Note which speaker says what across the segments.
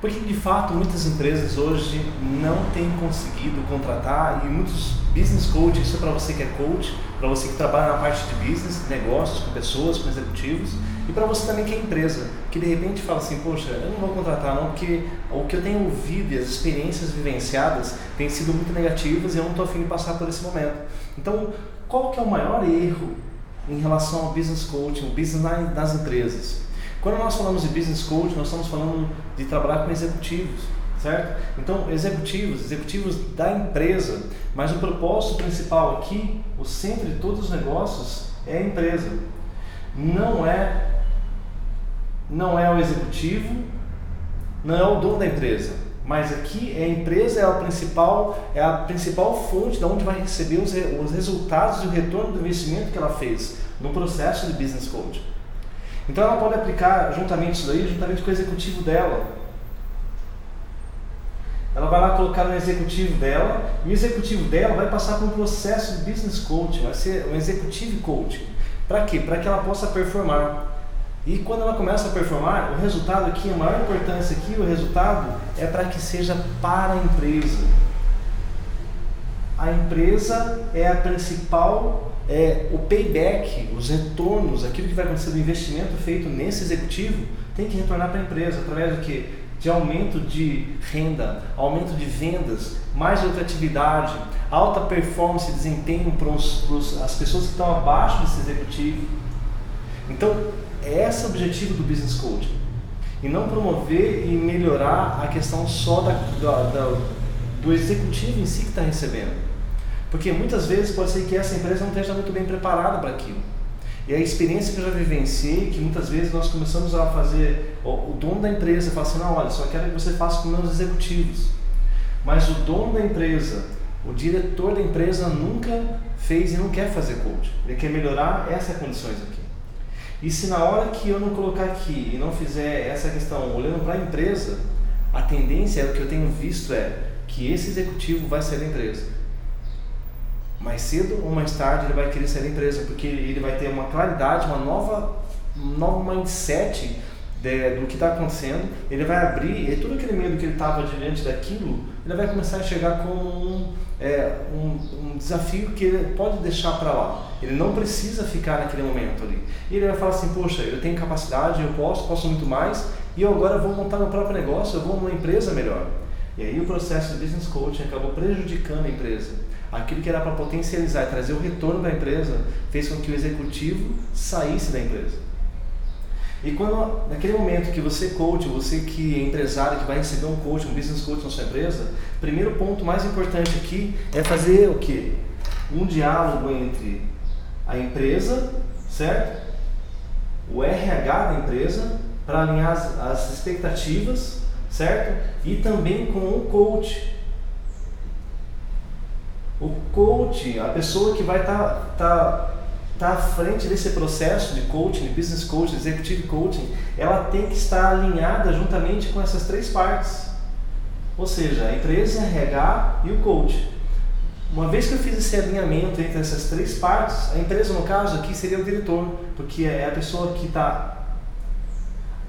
Speaker 1: Porque de fato muitas empresas hoje não têm conseguido contratar e muitos business coaches, isso é para você que é coach, para você que trabalha na parte de business, negócios, com pessoas, com executivos e para você também que é empresa, que de repente fala assim, poxa, eu não vou contratar não, porque o que eu tenho ouvido e as experiências vivenciadas têm sido muito negativas e eu não estou afim de passar por esse momento. Então, qual que é o maior erro em relação ao business coaching, business nas empresas? Quando nós falamos de business coach, nós estamos falando de trabalhar com executivos, certo? Então, executivos, executivos da empresa, mas o propósito principal aqui, o centro de todos os negócios é a empresa. Não é não é o executivo, não é o dono da empresa, mas aqui é a empresa é a principal é a principal fonte de onde vai receber os, os resultados e o retorno do investimento que ela fez no processo de business coach. Então ela pode aplicar juntamente isso daí, juntamente com o executivo dela. Ela vai lá colocar no executivo dela e o executivo dela vai passar por um processo de business coaching, vai ser um executivo coaching. Para quê? Para que ela possa performar. E quando ela começa a performar, o resultado aqui, a maior importância aqui, o resultado é para que seja para a empresa. A empresa é a principal é, o payback, os retornos, aquilo que vai acontecer do investimento feito nesse executivo, tem que retornar para a empresa através do que? De aumento de renda, aumento de vendas, mais lucratividade, alta performance e desempenho para as pessoas que estão abaixo desse executivo. Então, é esse é o objetivo do Business Coaching. E não promover e melhorar a questão só da, da, da do executivo em si que está recebendo porque muitas vezes pode ser que essa empresa não esteja muito bem preparada para aquilo. E a experiência que eu já vivenciei, que muitas vezes nós começamos a fazer, o, dono da empresa fala assim, não, olha, só quero que você faça com meus executivos. Mas o dono da empresa, o diretor da empresa nunca fez e não quer fazer coach. Ele quer melhorar essas condições aqui. E se na hora que eu não colocar aqui e não fizer essa questão olhando para a empresa, a tendência, é o que eu tenho visto é que esse executivo vai ser da empresa mais cedo ou mais tarde ele vai querer sair da empresa, porque ele vai ter uma claridade, uma nova, um novo mindset de, do que está acontecendo, ele vai abrir, e tudo aquele medo que ele estava diante daquilo, ele vai começar a chegar como um, é, um, um desafio que ele pode deixar para lá. Ele não precisa ficar naquele momento ali. E ele vai falar assim, poxa, eu tenho capacidade, eu posso, posso muito mais, e eu agora vou montar meu próprio negócio, eu vou numa empresa melhor. E aí o processo de business coaching acabou prejudicando a empresa aquilo que era para potencializar e trazer o retorno da empresa, fez com que o executivo saísse da empresa. E quando, naquele momento que você coach, você que é empresário, que vai receber um coach, um business coach na sua empresa, primeiro ponto mais importante aqui é fazer o que? Um diálogo entre a empresa, certo? O RH da empresa, para alinhar as, as expectativas, certo? E também com o coach, o coach, a pessoa que vai estar tá, tá, tá à frente desse processo de coaching, de business coaching, executive coaching, ela tem que estar alinhada juntamente com essas três partes. Ou seja, a empresa, RH e o coach. Uma vez que eu fiz esse alinhamento entre essas três partes, a empresa no caso aqui seria o diretor, porque é a pessoa que está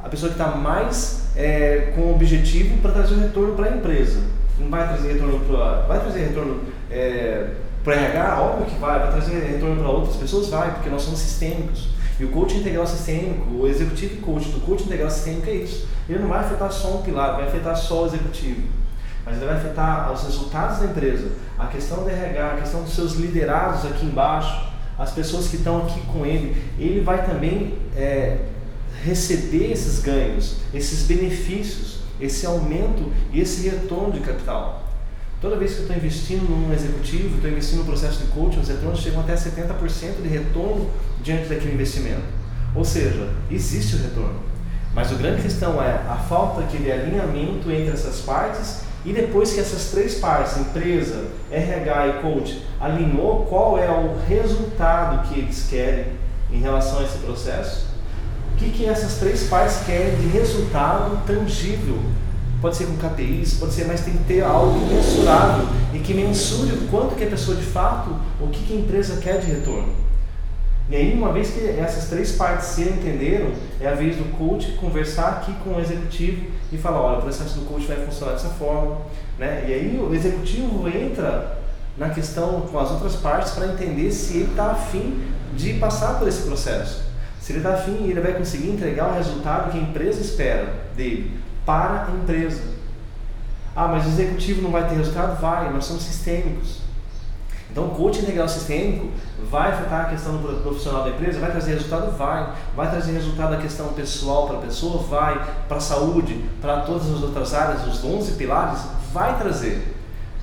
Speaker 1: a pessoa que está mais é, com o objetivo para trazer o retorno para a empresa. Não vai trazer retorno para vai trazer retorno é, para RH, óbvio que vai, vai trazer retorno para outras pessoas, vai, porque nós somos sistêmicos. E o coaching integral sistêmico, o executivo coach do coaching integral sistêmico é isso. Ele não vai afetar só um pilar, vai afetar só o executivo. Mas ele vai afetar os resultados da empresa, a questão do RH, a questão dos seus liderados aqui embaixo, as pessoas que estão aqui com ele. Ele vai também é, receber esses ganhos, esses benefícios, esse aumento e esse retorno de capital. Toda vez que eu estou investindo num executivo, estou investindo no processo de coaching, os retornos chegam até 70% de retorno diante daquele investimento. Ou seja, existe o retorno. Mas a grande questão é a falta de alinhamento entre essas partes e depois que essas três partes, empresa, RH e coach, alinhou qual é o resultado que eles querem em relação a esse processo, que, que essas três partes querem de resultado tangível pode ser com KPIs, pode ser, mas tem que ter algo mensurável e que mensure o quanto que a pessoa de fato, o que, que a empresa quer de retorno. E aí, uma vez que essas três partes se entenderam, é a vez do coach conversar aqui com o executivo e falar, olha, o processo do coach vai funcionar dessa forma. Né? E aí o executivo entra na questão com as outras partes para entender se ele está afim de passar por esse processo. Se ele está afim, ele vai conseguir entregar o resultado que a empresa espera dele para a empresa. Ah, mas o executivo não vai ter resultado? Vai, nós somos sistêmicos. Então, o coaching integral sistêmico vai afetar a questão do profissional da empresa? Vai trazer resultado? Vai. Vai trazer resultado da questão pessoal para a pessoa? Vai. Para a saúde, para todas as outras áreas, os 11 pilares? Vai trazer.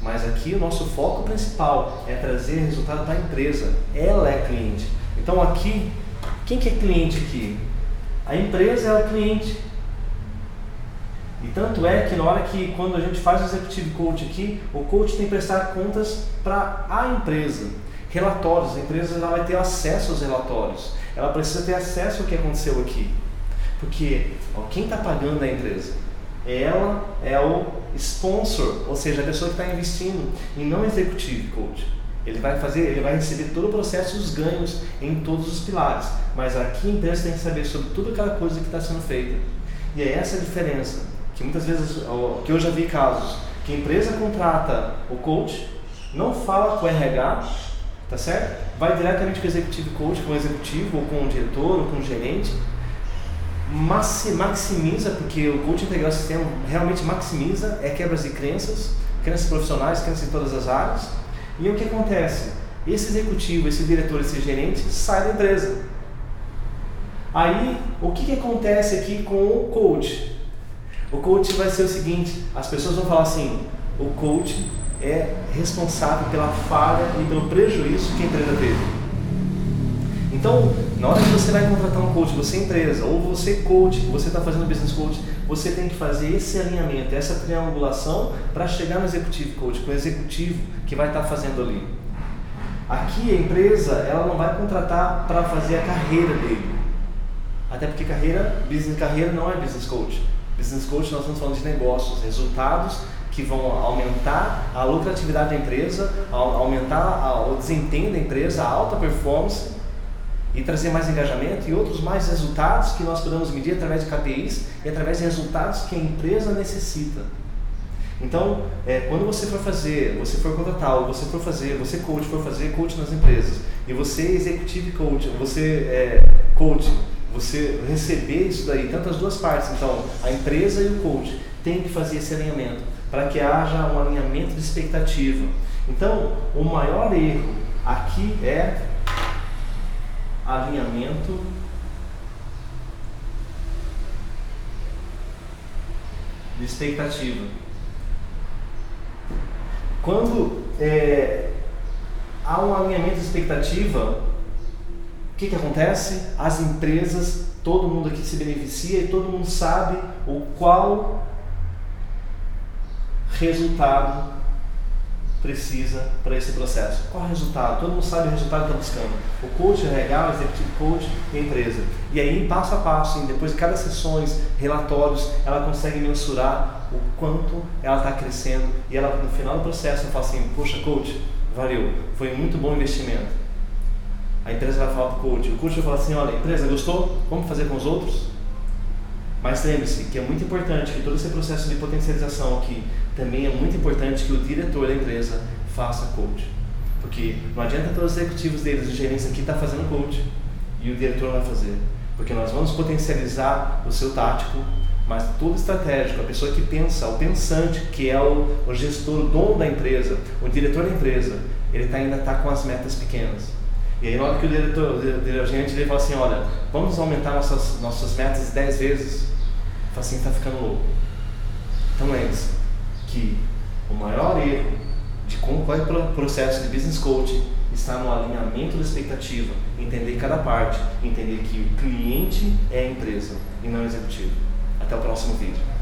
Speaker 1: Mas aqui o nosso foco principal é trazer resultado para a empresa. Ela é cliente. Então, aqui, quem que é cliente aqui? A empresa é o cliente. E tanto é que na hora que quando a gente faz o executivo coach aqui, o coach tem que prestar contas para a empresa. Relatórios, a empresa ela vai ter acesso aos relatórios. Ela precisa ter acesso ao que aconteceu aqui. Porque ó, quem está pagando a empresa? Ela é o sponsor, ou seja, a pessoa que está investindo e não executivo coach. Ele vai fazer, ele vai receber todo o processo e os ganhos em todos os pilares. Mas aqui a empresa tem que saber sobre toda aquela coisa que está sendo feita. E é essa a diferença que muitas vezes, que eu já vi casos, que a empresa contrata o coach, não fala com o RH, tá certo? Vai diretamente com o executivo coach, com o executivo, ou com o diretor, ou com o gerente, maximiza, porque o coach integral sistema realmente maximiza, é quebras de crenças, crenças profissionais, crenças em todas as áreas. E o que acontece? Esse executivo, esse diretor, esse gerente sai da empresa. Aí, o que, que acontece aqui com o coach? O coach vai ser o seguinte: as pessoas vão falar assim, o coach é responsável pela falha e pelo prejuízo que a empresa teve. Então, na hora que você vai contratar um coach, você é empresa, ou você coach, você está fazendo business coach, você tem que fazer esse alinhamento, essa triangulação para chegar no executivo coach, com o executivo que vai estar tá fazendo ali. Aqui a empresa, ela não vai contratar para fazer a carreira dele. Até porque carreira, business carreira não é business coach. Business Coach nós estamos falando de negócios, resultados que vão aumentar a lucratividade da empresa, aumentar o desempenho da empresa, a alta performance e trazer mais engajamento e outros mais resultados que nós podemos medir através de KPIs e através de resultados que a empresa necessita. Então, é, quando você for fazer, você for contratar, ou você for fazer, você coach for fazer coach nas empresas, e você executivo coach, você é coach você receber isso daí, tanto as duas partes, então a empresa e o coach tem que fazer esse alinhamento para que haja um alinhamento de expectativa. Então, o maior erro aqui é alinhamento de expectativa. Quando é, há um alinhamento de expectativa, que, que acontece? As empresas, todo mundo aqui se beneficia e todo mundo sabe o qual resultado precisa para esse processo. Qual é o resultado? Todo mundo sabe o resultado que está buscando. O coach é legal, o executivo coach e a empresa. E aí, passo a passo, depois de cada sessões, relatórios, ela consegue mensurar o quanto ela está crescendo e ela no final do processo fala assim, poxa coach, valeu, foi muito bom investimento a empresa vai falar para o coach. O coach vai falar assim: olha, empresa, gostou? Vamos fazer com os outros? Mas lembre-se que é muito importante que todo esse processo de potencialização aqui também é muito importante que o diretor da empresa faça coach. Porque não adianta todos os executivos deles, os gerentes aqui, estar tá fazendo coach e o diretor vai fazer. Porque nós vamos potencializar o seu tático, mas todo estratégico, a pessoa que pensa, o pensante, que é o, o gestor, o dono da empresa, o diretor da empresa, ele tá, ainda está com as metas pequenas. E aí, na hora que o diretor, o dirigente ele fala assim: olha, vamos aumentar nossas, nossas metas 10 vezes, fala assim: está ficando louco. Então, lembre-se que o maior erro de como vai o processo de business coaching está no alinhamento da expectativa, entender cada parte, entender que o cliente é a empresa e não o executivo. Até o próximo vídeo.